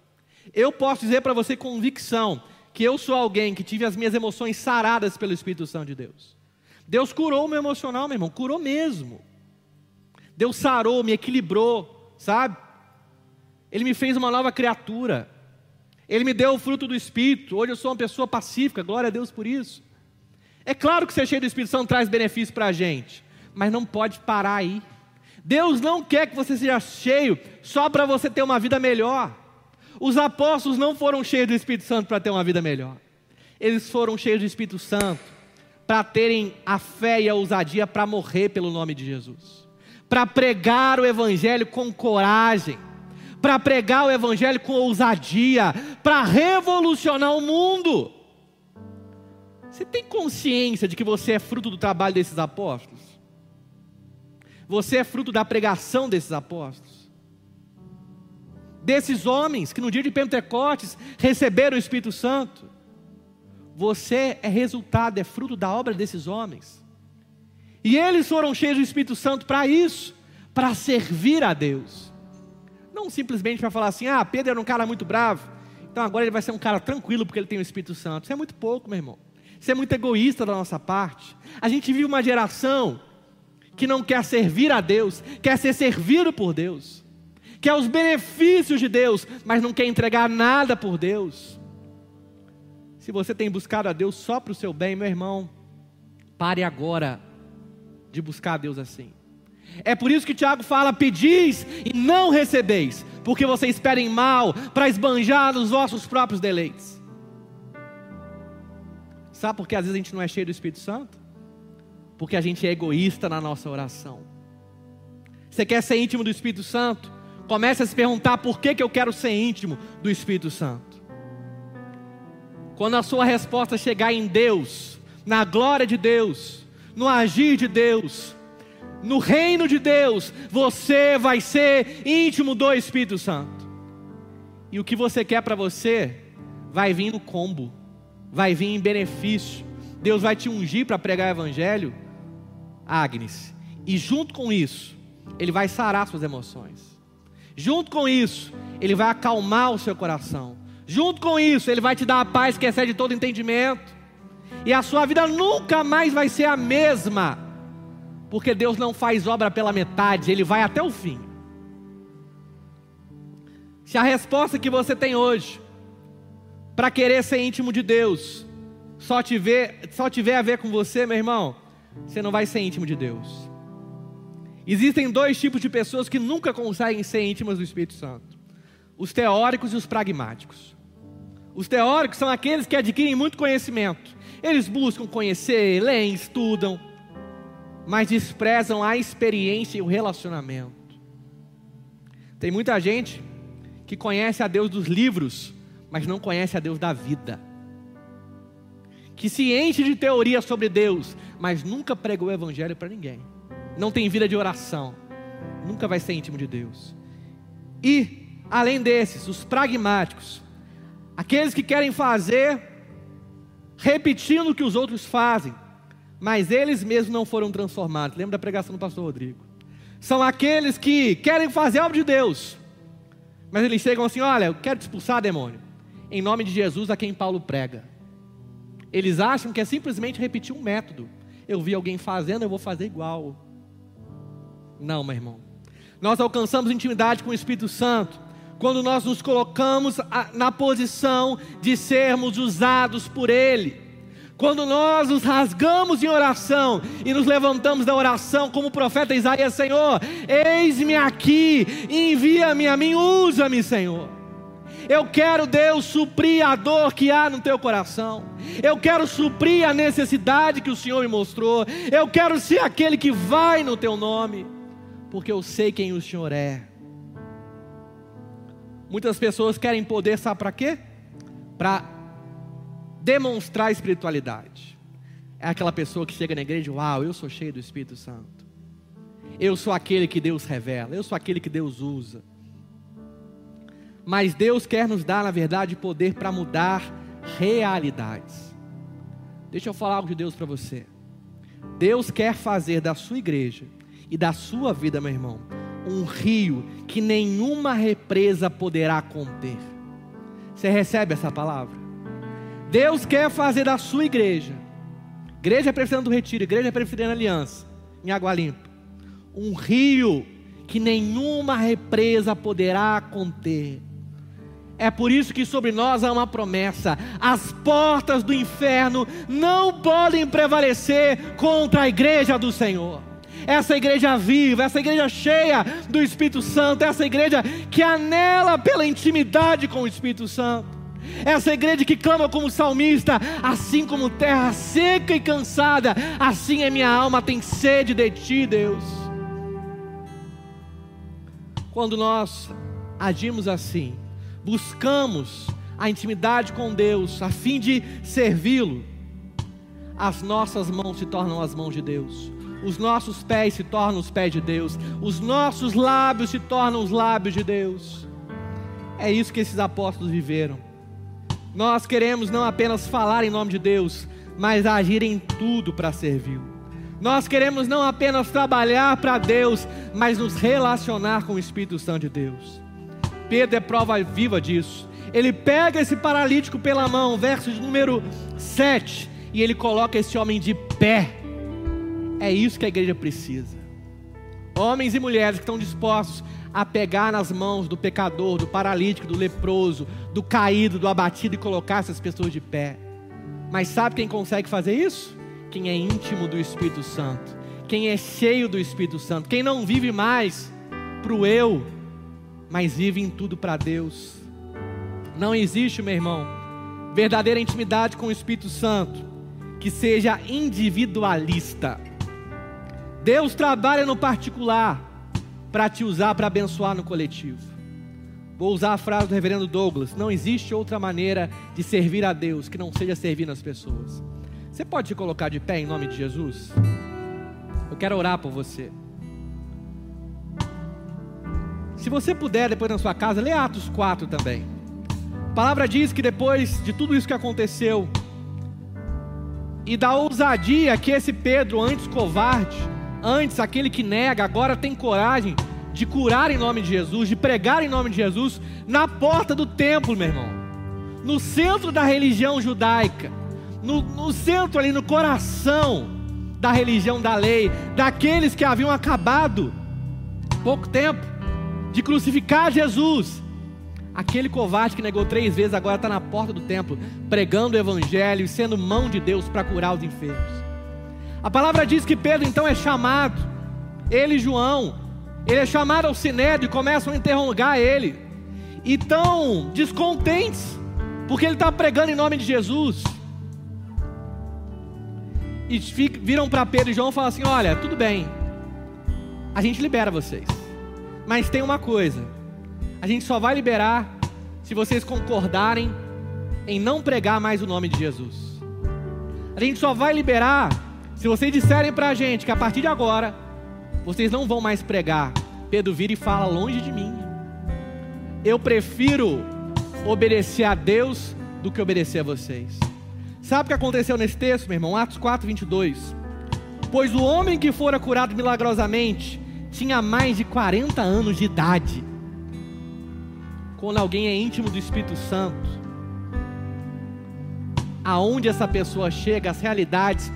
Eu posso dizer para você com convicção que eu sou alguém que tive as minhas emoções saradas pelo Espírito Santo de Deus. Deus curou o meu emocional, meu irmão, curou mesmo. Deus sarou, me equilibrou, sabe? Ele me fez uma nova criatura. Ele me deu o fruto do Espírito. Hoje eu sou uma pessoa pacífica, glória a Deus por isso. É claro que ser cheio do Espírito Santo traz benefício para a gente, mas não pode parar aí. Deus não quer que você seja cheio só para você ter uma vida melhor. Os apóstolos não foram cheios do Espírito Santo para ter uma vida melhor. Eles foram cheios do Espírito Santo para terem a fé e a ousadia para morrer pelo nome de Jesus, para pregar o Evangelho com coragem, para pregar o Evangelho com ousadia, para revolucionar o mundo. Você tem consciência de que você é fruto do trabalho desses apóstolos? Você é fruto da pregação desses apóstolos? Desses homens que no dia de Pentecostes receberam o Espírito Santo? Você é resultado, é fruto da obra desses homens. E eles foram cheios do Espírito Santo para isso, para servir a Deus. Não simplesmente para falar assim: ah, Pedro era um cara muito bravo, então agora ele vai ser um cara tranquilo porque ele tem o Espírito Santo. Isso é muito pouco, meu irmão. Isso é muito egoísta da nossa parte. A gente vive uma geração que não quer servir a Deus, quer ser servido por Deus, quer os benefícios de Deus, mas não quer entregar nada por Deus. Se você tem buscado a Deus só para o seu bem, meu irmão, pare agora de buscar a Deus assim. É por isso que Tiago fala: pedis e não recebeis, porque vocês esperem mal para esbanjar nos vossos próprios deleites. Sabe por que às vezes a gente não é cheio do Espírito Santo? Porque a gente é egoísta na nossa oração. Você quer ser íntimo do Espírito Santo? Comece a se perguntar por que, que eu quero ser íntimo do Espírito Santo. Quando a sua resposta chegar em Deus, na glória de Deus, no agir de Deus, no reino de Deus, você vai ser íntimo do Espírito Santo. E o que você quer para você vai vir no combo, vai vir em benefício. Deus vai te ungir para pregar o evangelho, Agnes. E junto com isso, ele vai sarar suas emoções. Junto com isso, ele vai acalmar o seu coração. Junto com isso, Ele vai te dar a paz que excede todo entendimento. E a sua vida nunca mais vai ser a mesma. Porque Deus não faz obra pela metade, Ele vai até o fim. Se a resposta que você tem hoje, para querer ser íntimo de Deus, só tiver, só tiver a ver com você, meu irmão, você não vai ser íntimo de Deus. Existem dois tipos de pessoas que nunca conseguem ser íntimas do Espírito Santo: os teóricos e os pragmáticos. Os teóricos são aqueles que adquirem muito conhecimento. Eles buscam conhecer, leem, estudam, mas desprezam a experiência e o relacionamento. Tem muita gente que conhece a Deus dos livros, mas não conhece a Deus da vida. Que se enche de teoria sobre Deus, mas nunca pregou o evangelho para ninguém. Não tem vida de oração, nunca vai ser íntimo de Deus. E, além desses, os pragmáticos, Aqueles que querem fazer repetindo o que os outros fazem, mas eles mesmos não foram transformados. Lembra da pregação do pastor Rodrigo? São aqueles que querem fazer a obra de Deus, mas eles chegam assim: olha, eu quero te expulsar, demônio, em nome de Jesus a quem Paulo prega. Eles acham que é simplesmente repetir um método. Eu vi alguém fazendo, eu vou fazer igual. Não, meu irmão. Nós alcançamos intimidade com o Espírito Santo quando nós nos colocamos na posição de sermos usados por Ele. Quando nós nos rasgamos em oração e nos levantamos da oração, como o profeta Isaías, Senhor, eis-me aqui, envia-me a mim, usa-me, Senhor. Eu quero, Deus, suprir a dor que há no teu coração. Eu quero suprir a necessidade que o Senhor me mostrou. Eu quero ser aquele que vai no teu nome, porque eu sei quem o Senhor é. Muitas pessoas querem poder, sabe para quê? Para demonstrar espiritualidade. É aquela pessoa que chega na igreja, uau, eu sou cheio do Espírito Santo. Eu sou aquele que Deus revela, eu sou aquele que Deus usa. Mas Deus quer nos dar, na verdade, poder para mudar realidades. Deixa eu falar algo de Deus para você. Deus quer fazer da sua igreja e da sua vida, meu irmão, um rio que nenhuma represa poderá conter. Você recebe essa palavra? Deus quer fazer da sua igreja, igreja presbiteriana do Retiro, igreja presbiteriana Aliança, em Água Limpa, um rio que nenhuma represa poderá conter. É por isso que sobre nós há uma promessa: as portas do inferno não podem prevalecer contra a igreja do Senhor. essa igreja viva, essa igreja cheia do Espírito Santo, essa igreja que anela pela intimidade com o Espírito Santo, essa igreja que clama como salmista, assim como terra seca e cansada, assim é minha alma, tem sede de ti, Deus. Quando nós agimos assim, buscamos a intimidade com Deus, a fim de servi-lo, as nossas mãos se tornam as mãos de Deus, os nossos pés se tornam os pés de Deus, os nossos lábios se tornam os lábios de Deus. É isso que esses apóstolos viveram. Nós queremos não apenas falar em nome de Deus, mas agir em tudo para servir. Nós queremos não apenas trabalhar para Deus, mas nos relacionar com o Espírito Santo de Deus. Pedro é prova viva disso. Ele pega esse paralítico pela mão, verso número 7, e ele coloca esse homem de pé. É isso que a igreja precisa. Homens e mulheres que estão dispostos a pegar nas mãos do pecador, do paralítico, do leproso, do caído, do abatido e colocar essas pessoas de pé. Mas sabe quem consegue fazer isso? Quem é íntimo do Espírito Santo, quem é cheio do Espírito Santo, quem não vive mais para o eu, mas vive em tudo para Deus. Não existe, meu irmão, verdadeira intimidade com o Espírito Santo que seja individualista. Deus trabalha no particular para te usar para abençoar no coletivo. Vou usar a frase do reverendo Douglas: não existe outra maneira de servir a Deus que não seja servir as pessoas. Você pode se colocar de pé em nome de Jesus? Eu quero orar por você. Se você puder, depois na sua casa, lê Atos 4 também. A palavra diz que depois de tudo isso que aconteceu, e da ousadia que esse Pedro, antes covarde, antes aquele que nega, agora tem coragem de curar em nome de Jesus, de pregar em nome de Jesus, na porta do templo, meu irmão, no centro da religião judaica, no, no centro ali, no coração da religião da lei, daqueles que haviam acabado pouco tempo de crucificar Jesus. Aquele covarde que negou três vezes agora está na porta do templo, pregando o evangelho e sendo mão de Deus para curar os enfermos. A palavra diz que Pedro então é chamado, ele e João, ele é chamado ao sinédrio e começam a interrogar ele. E tão descontentes, porque ele está pregando em nome de Jesus. E viram para Pedro e João e falam assim: Olha, tudo bem, a gente libera vocês, mas tem uma coisa a gente só vai liberar se vocês concordarem em não pregar mais o nome de Jesus. A gente só vai liberar se vocês disserem para a gente que a partir de agora vocês não vão mais pregar. Pedro vira e fala: longe de mim. Eu prefiro obedecer a Deus do que obedecer a vocês. Sabe o que aconteceu nesse texto, meu irmão? Atos 4, 22. Pois o homem que fora curado milagrosamente tinha mais de 40 anos de idade quando alguém é íntimo do Espírito Santo, aonde essa pessoa chega, as realidades,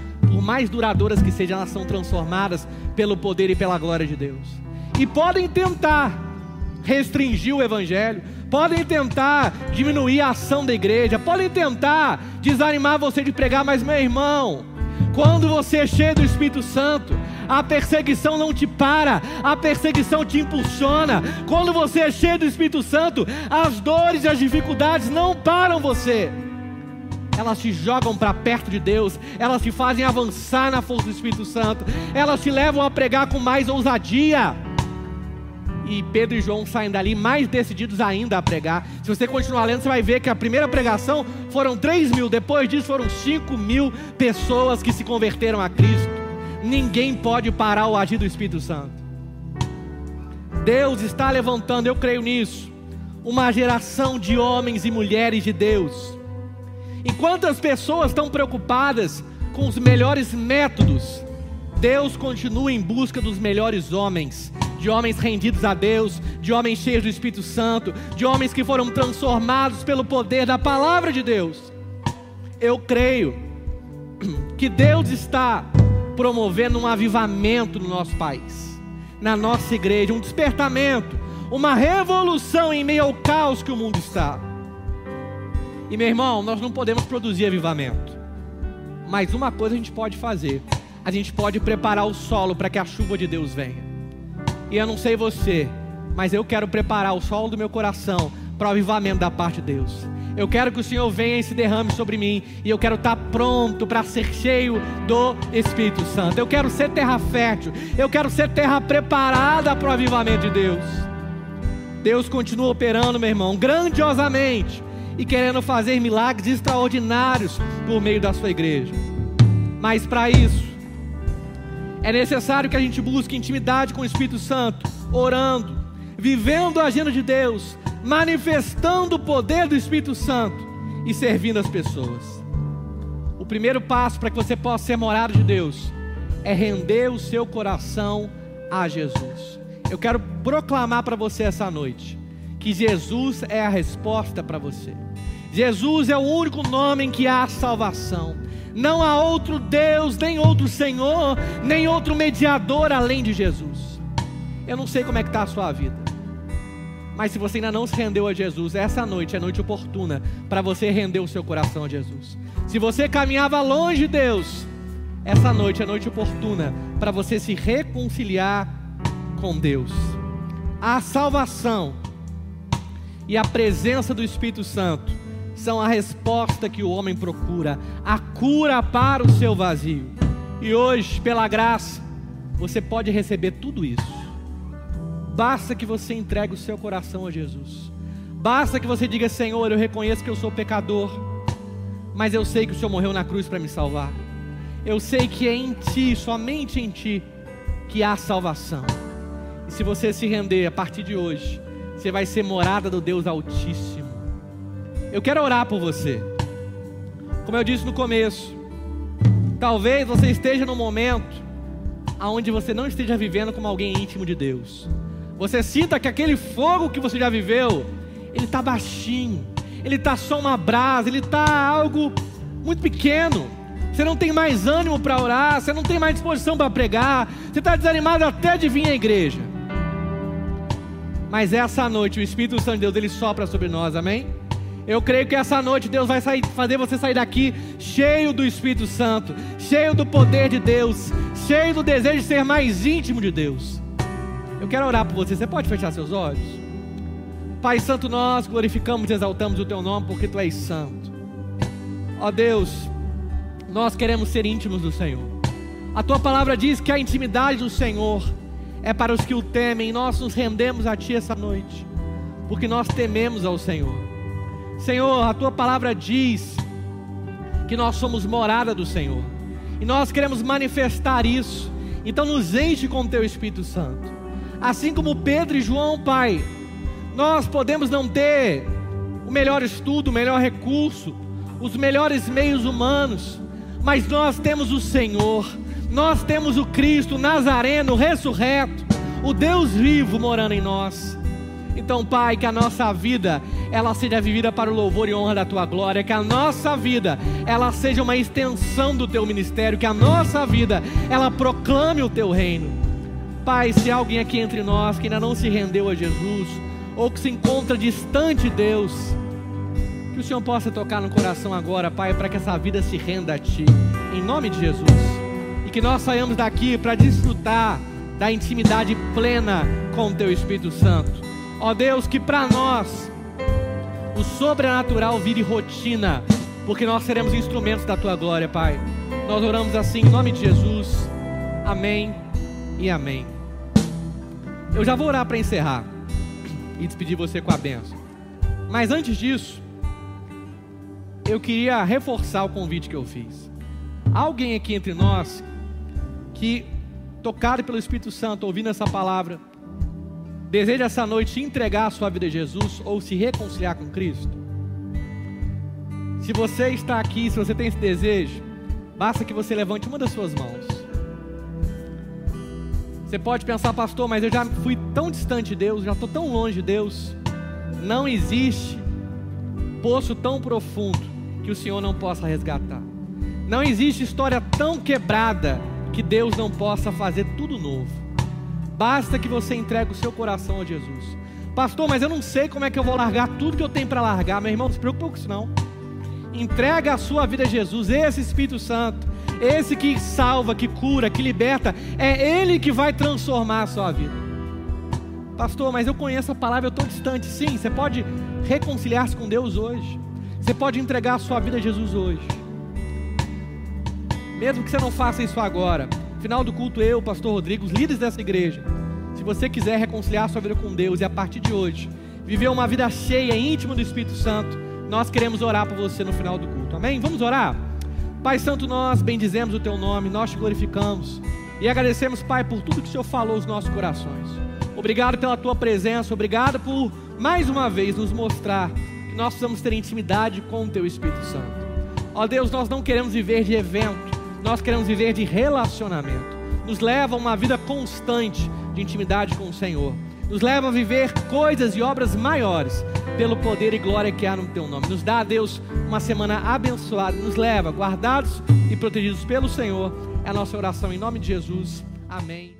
mais duradouras que sejam, elas são transformadas pelo poder e pela glória de Deus. E podem tentar restringir o Evangelho, podem tentar diminuir a ação da igreja, podem tentar desanimar você de pregar, mas meu irmão, quando você é cheio do Espírito Santo, a perseguição não te para, a perseguição te impulsiona. Quando você é cheio do Espírito Santo, as dores e as dificuldades não param você. Elas te jogam para perto de Deus, elas te fazem avançar na força do Espírito Santo, elas te levam a pregar com mais ousadia. E Pedro e João saem dali mais decididos ainda a pregar. Se você continuar lendo, você vai ver que a primeira pregação foram 3 mil, depois disso foram 5 mil pessoas que se converteram a Cristo ninguém pode parar o agir do Espírito Santo. Deus está levantando, eu creio nisso, uma geração de homens e mulheres de Deus. Enquanto as pessoas estão preocupadas com os melhores métodos, Deus continua em busca dos melhores homens, de homens rendidos a Deus, de homens cheios do Espírito Santo, de homens que foram transformados pelo poder da palavra de Deus. Eu creio que Deus está promovendo um avivamento no nosso país, na nossa igreja, um despertamento, uma revolução em meio ao caos que o mundo está. E meu irmão, nós não podemos produzir avivamento, mas uma coisa a gente pode fazer: a gente pode preparar o solo para que a chuva de Deus venha. E eu não sei você, mas eu quero preparar o solo do meu coração para o avivamento da parte de Deus. Eu quero que o Senhor venha e se derrame sobre mim. E eu quero estar pronto para ser cheio do Espírito Santo. Eu quero ser terra fértil. Eu quero ser terra preparada para o avivamento de Deus. Deus continua operando, meu irmão, grandiosamente e querendo fazer milagres extraordinários por meio da sua igreja. Mas para isso, é necessário que a gente busque intimidade com o Espírito Santo, orando, vivendo a agenda de Deus, manifestando o poder do Espírito Santo e servindo as pessoas. O primeiro passo para que você possa ser morado de Deus é render o seu coração a Jesus. Eu quero proclamar para você essa noite que Jesus é a resposta para você. Jesus é o único nome em que há salvação. Não há outro Deus, nem outro Senhor, nem outro mediador além de Jesus. Eu não sei como é que está a sua vida. Mas se você ainda não se rendeu a Jesus, essa noite é noite oportuna para você render o seu coração a Jesus. Se você caminhava longe de Deus, essa noite é noite oportuna para você se reconciliar com Deus. A salvação e a presença do Espírito Santo são a resposta que o homem procura, a cura para o seu vazio. E hoje, pela graça, você pode receber tudo isso. Basta que você entregue o seu coração a Jesus. Basta que você diga: Senhor, eu reconheço que eu sou pecador, mas eu sei que o Senhor morreu na cruz para me salvar. Eu sei que é em Ti, somente em Ti, que há salvação. E se você se render a partir de hoje, você vai ser morada do Deus Altíssimo. Eu quero orar por você. Como eu disse no começo, talvez você esteja num momento onde você não esteja vivendo como alguém íntimo de Deus. Você sinta que aquele fogo que você já viveu, ele está baixinho, ele está só uma brasa, ele está algo muito pequeno. Você não tem mais ânimo para orar, você não tem mais disposição para pregar, você está desanimado até de vir à igreja. Mas essa noite o Espírito Santo de Deus ele sopra sobre nós, amém? Eu creio que essa noite Deus vai sair, fazer você sair daqui cheio do Espírito Santo, cheio do poder de Deus, cheio do desejo de ser mais íntimo de Deus. Eu quero orar por você. Você pode fechar seus olhos? Pai Santo, nós glorificamos e exaltamos o Teu nome porque Tu és santo. Ó Deus, nós queremos ser íntimos do Senhor. A Tua palavra diz que a intimidade do Senhor é para os que o temem. Nós nos rendemos a Ti essa noite, porque nós tememos ao Senhor. Senhor, a tua palavra diz que nós somos morada do Senhor. E nós queremos manifestar isso. Então nos enche com o teu Espírito Santo. Assim como Pedro e João, Pai, nós podemos não ter o melhor estudo, o melhor recurso, os melhores meios humanos, mas nós temos o Senhor, nós temos o Cristo Nazareno ressurreto, o Deus vivo morando em nós. Então, Pai, que a nossa vida ela seja vivida para o louvor e honra da tua glória, que a nossa vida ela seja uma extensão do teu ministério, que a nossa vida ela proclame o teu reino. Pai, se alguém aqui entre nós que ainda não se rendeu a Jesus, ou que se encontra distante de Deus, que o Senhor possa tocar no coração agora, Pai, para que essa vida se renda a Ti, em nome de Jesus, e que nós saímos daqui para desfrutar da intimidade plena com o Teu Espírito Santo. Ó Deus, que para nós o sobrenatural vire rotina, porque nós seremos instrumentos da tua glória, Pai. Nós oramos assim em nome de Jesus. Amém e amém. Eu já vou orar para encerrar e despedir você com a benção. Mas antes disso, eu queria reforçar o convite que eu fiz. Alguém aqui entre nós que, tocado pelo Espírito Santo, ouvindo essa palavra, deseja essa noite entregar a sua vida a Jesus ou se reconciliar com Cristo? Se você está aqui, se você tem esse desejo, basta que você levante uma das suas mãos. Você pode pensar, pastor, mas eu já fui tão distante de Deus, já estou tão longe de Deus. Não existe poço tão profundo que o Senhor não possa resgatar. Não existe história tão quebrada que Deus não possa fazer tudo novo. Basta que você entregue o seu coração a Jesus. Pastor, mas eu não sei como é que eu vou largar tudo que eu tenho para largar. Meu irmão, não se preocupe com isso não. Entrega a sua vida a Jesus, esse Espírito Santo. esse que salva, que cura, que liberta, é Ele que vai transformar a sua vida. Pastor, mas eu conheço a palavra, eu estou distante. Sim, você pode reconciliar-se com Deus hoje. Você pode entregar a sua vida a Jesus hoje. Mesmo que você não faça isso agora. Final do culto, eu, pastor Rodrigo, os líderes dessa igreja. Se você quiser reconciliar sua vida com Deus e a partir de hoje viver uma vida cheia, íntima do Espírito Santo, nós queremos orar por você no final do culto. Amém? Vamos orar? Pai Santo, nós bendizemos o teu nome, nós te glorificamos e agradecemos, Pai, por tudo que o Senhor falou aos nossos corações. Obrigado pela tua presença, obrigado por mais uma vez nos mostrar que nós precisamos ter intimidade com o teu Espírito Santo. Ó Deus, nós não queremos viver de evento, nós queremos viver de relacionamento. Nos leva a uma vida constante de intimidade com o Senhor. Nos leva a viver coisas e obras maiores pelo poder e glória que há no teu nome. Nos dá, Deus, uma semana abençoada. Nos leva guardados e protegidos pelo Senhor. É a nossa oração em nome de Jesus. Amém.